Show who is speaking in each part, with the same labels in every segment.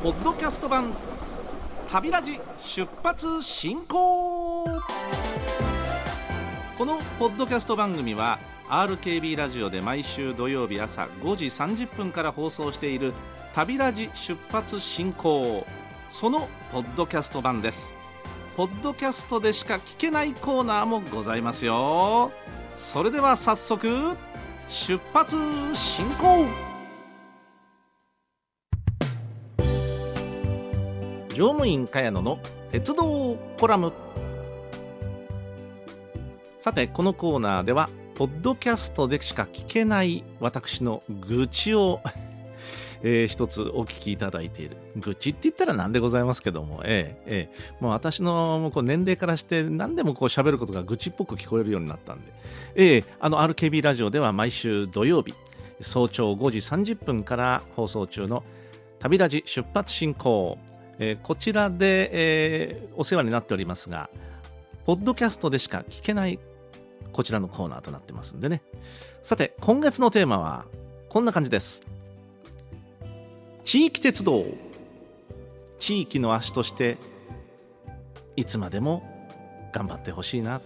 Speaker 1: ポッドキャスト版旅ラジ出発進行。このポッドキャスト番組は RKB ラジオで毎週土曜日朝5時30分から放送している旅ラジ出発進行。そのポッドキャスト版です。ポッドキャストでしか聞けないコーナーもございますよ。それでは早速出発進行。乗務員茅野の鉄道コラムさてこのコーナーではポッドキャストでしか聞けない私の愚痴をえー、一つお聞きいただいている。愚痴って言ったらなんでございますけども、えー、えー、もう私のこう年齢からして何でもこう喋ることが愚痴っぽく聞こえるようになったんで、えー、あの RKB ラジオでは毎週土曜日、早朝5時30分から放送中の旅ラジ出発進行、えー、こちらで、えー、お世話になっておりますが、ポッドキャストでしか聞けないこちらのコーナーとなってますんでね。さて、今月のテーマはこんな感じです。地域鉄道地域の足としていつまでも頑張ってほしいな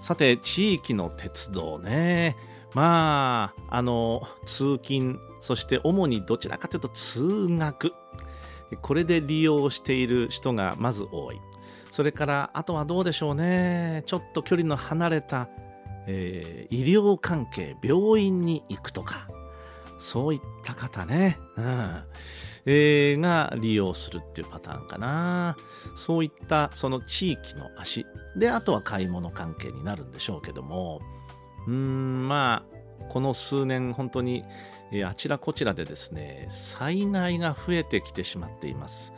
Speaker 1: さて地域の鉄道ねまああの通勤そして主にどちらかというと通学。これで利用している人がまず多い。それからあとはどうでしょうね。ちょっと距離の離れた、えー、医療関係病院に行くとか。そういった方ね、うん。えー、が利用するっていうパターンかな。そういったその地域の足。で、あとは買い物関係になるんでしょうけども、うん、まあ、この数年本当に、え、あちらこちらでですね、災害が増えてきてしまっています。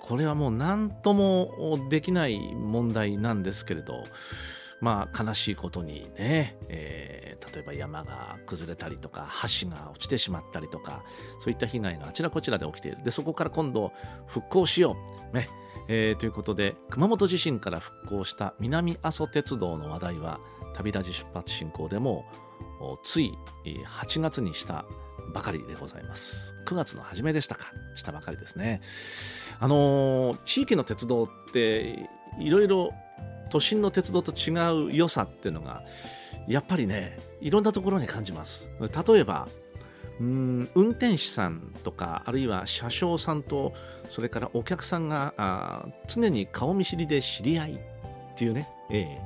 Speaker 1: これはもう何ともできない問題なんですけれど、まあ、悲しいことにね、えー、例えば山が崩れたりとか橋が落ちてしまったりとかそういった被害があちらこちらで起きている。でそこから今度復興しよう、ね。えー、ということで熊本地震から復興した南阿蘇鉄道の話題は旅立ち出発進行でもつい8月にしたばかりでございます。9月の初めでしたか。したばかりですね。あのー、地域の鉄道っていろいろ都心の鉄道と違う良さっていうのがやっぱりねいろんなところに感じます。例えばうん運転手さんとかあるいは車掌さんとそれからお客さんがあ常に顔見知りで知り合いっていうね、え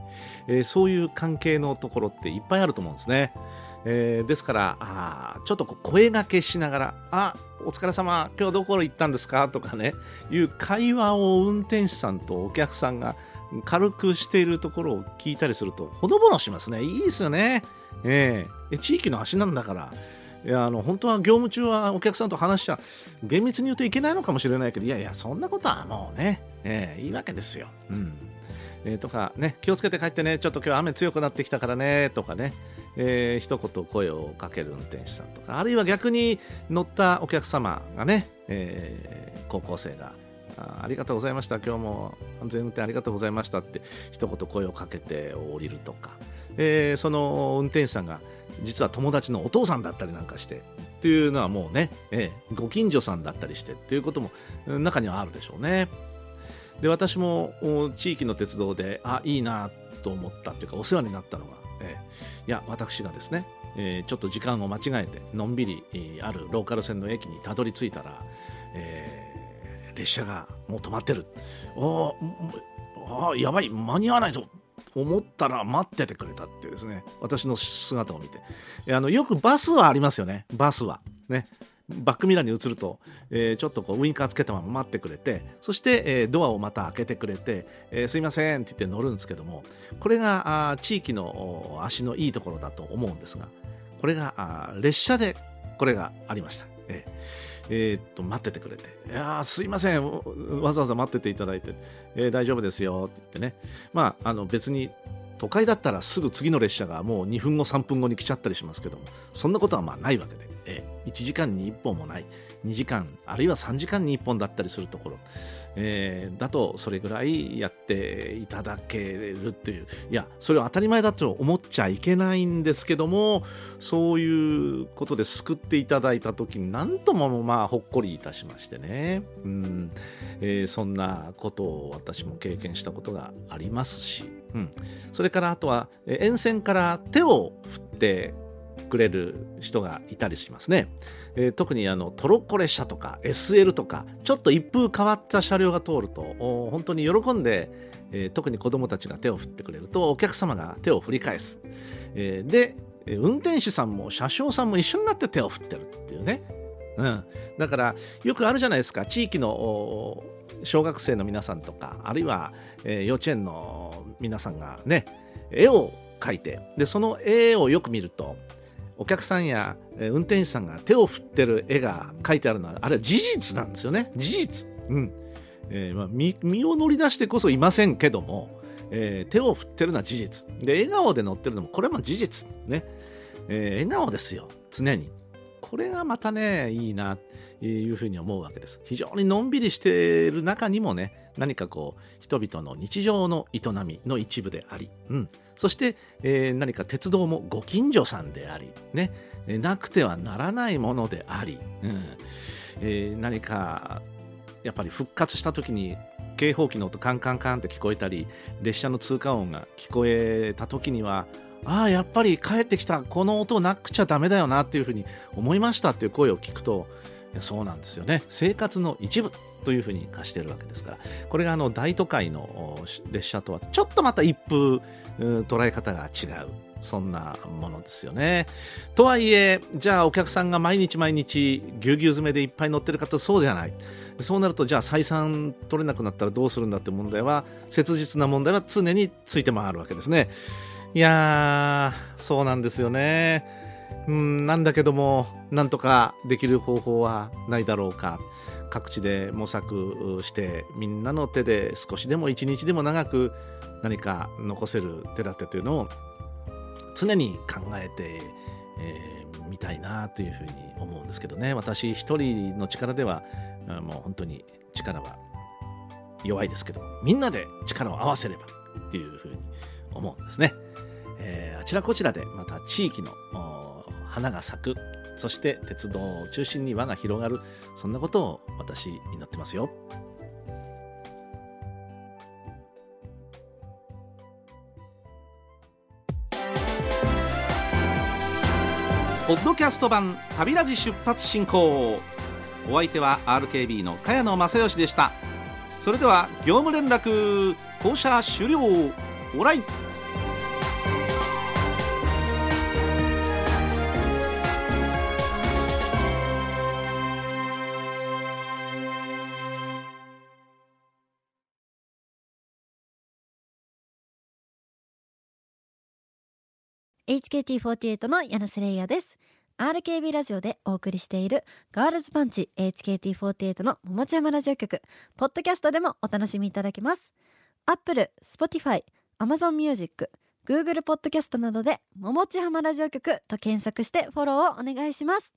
Speaker 1: ー、えー、そういう関係のところっていっぱいあると思うんですね、えー、ですからあちょっと声がけしながら「あお疲れ様今日どこ行ったんですか?」とかねいう会話を運転手さんとお客さんが軽くしているところを聞いたりするとほのぼのしますね。いいですよね、えー、地域の足なんだから。いやあの本当は業務中はお客さんと話しちゃ厳密に言うといけないのかもしれないけどいやいやそんなことはもうね、えー、いいわけですよ、うん。えー、とかね気をつけて帰ってねちょっと今日雨強くなってきたからねとかねえー、一言声をかける運転手さんとかあるいは逆に乗ったお客様がね、えー、高校生があありがとうございました今日も安全運転ありがとうございましたって一言声をかけて降りるとか、えー、その運転手さんが実は友達のお父さんだったりなんかしてっていうのはもうね、えー、ご近所さんだったりしてっていうことも中にはあるでしょうね。で私も地域の鉄道であいいなと思ったっていうかお世話になったのが、えー、いや私がですね、えー、ちょっと時間を間違えてのんびりあるローカル線の駅にたどり着いたら、え列車がもう止まってる。ああやばい間に合わないぞ思ったら待っててくれたっていうですね私の姿を見て。あのよくバスはありますよね。バスは。ね。バックミラーに映ると、えー、ちょっとこうウインカーつけたまま待ってくれてそして、えー、ドアをまた開けてくれて、えー、すいませんって言って乗るんですけどもこれがあ地域の足のいいところだと思うんですがこれがあ列車でこれがありました。ええー、っと待っててくれて「いやすいませんわざわざ待ってていただいて、えー、大丈夫ですよ」って言ってねまああの別に都会だったらすぐ次の列車がもう2分後3分後に来ちゃったりしますけどもそんなことはまあないわけで、えー、1時間に1本もない。2時間あるいは3時間に1本だったりするところ、えー、だとそれぐらいやっていただけるっていう。いやそれは当たり前だと思っちゃいけないんですけどもそういうことで救っていただいた時に何ともまあほっこりいたしましてね、うん。えー、そんなことを私も経験したことがありますし、うん、それからあとは沿線から手を振ってくれる人がいたりしますね。えー、特にあのトロッコ列車とか SL とかちょっと一風変わった車両が通ると本当に喜んで、えー、特に子どもたちが手を振ってくれるとお客様が手を振り返す、えー、で運転手さんも車掌さんも一緒になって手を振ってるっていうね、うん、だからよくあるじゃないですか。地域の小学生の皆さんとかあるいは、えー、幼稚園の皆さんがね絵を描いてでその絵をよく見るとお客さんや運転手さんが手を振ってる絵が書いてあるのはあれは事実なんですよね。事実、うん。えーまあ、身身を乗り出してこそいませんけども、えー、手を振ってるのは事実。で笑顔で乗ってるのもこれも事実ね、えー、笑顔ですよ。常に。これがまたねいいなというふうに思うわけです。非常にのんびりしている中にもね何かこう人々の日常の営みの一部であり、うん、そして、えー、何か鉄道もご近所さんであり、ね、なくてはならないものであり、うん。えー、何かやっぱり復活した時に警報器の音カンカンカンって聞こえたり列車の通過音が聞こえた時にはああやっぱり帰ってきたこの音なくちゃだめだよなっていうふうに思いましたっていう声を聞くとそうなんですよね生活の一部というふうに化しているわけですからこれがあの大都会の列車とはちょっとまた一風捉え方が違うそんなものですよね。とはいえ、じゃあお客さんが毎日毎日ぎゅうぎゅう詰めでいっぱい乗ってる方そうではない。そうなるとじゃあ採算取れなくなったらどうするんだって問題は切実な問題は常について回るわけですね。いやー、そうなんですよね。うん、なんだけども、なんとかできる方法はないだろうか。各地で模索してみんなの手で少しでも一日でも長く何か残せる手立てというのを常に考えて、えー、みたいなというふうに思うんですけどね私一人の力ではもう本当に力は弱いですけどみんなで力を合わせればっていうふうに思うんですね、ちらこちらでまた地域の花が咲く。そして鉄道を中心に輪が広がる。そんなことを私祈ってますよ。ポッドキャスト版旅ラジ出発進行。お相手は RKB の茅野正義でした。それでは業務連絡降車終了。オライ。
Speaker 2: HKT48 のヤナスレイヤです。RKB ラジオでお送りしているガールズパンチ HKT48 の桃地山ラジオ局。ポッドキャストでもお楽しみいただけます。Apple、Spotify、Amazon Music、Google ポッドキャストなどで桃地浜ラジオ局と検索してフォローをお願いします。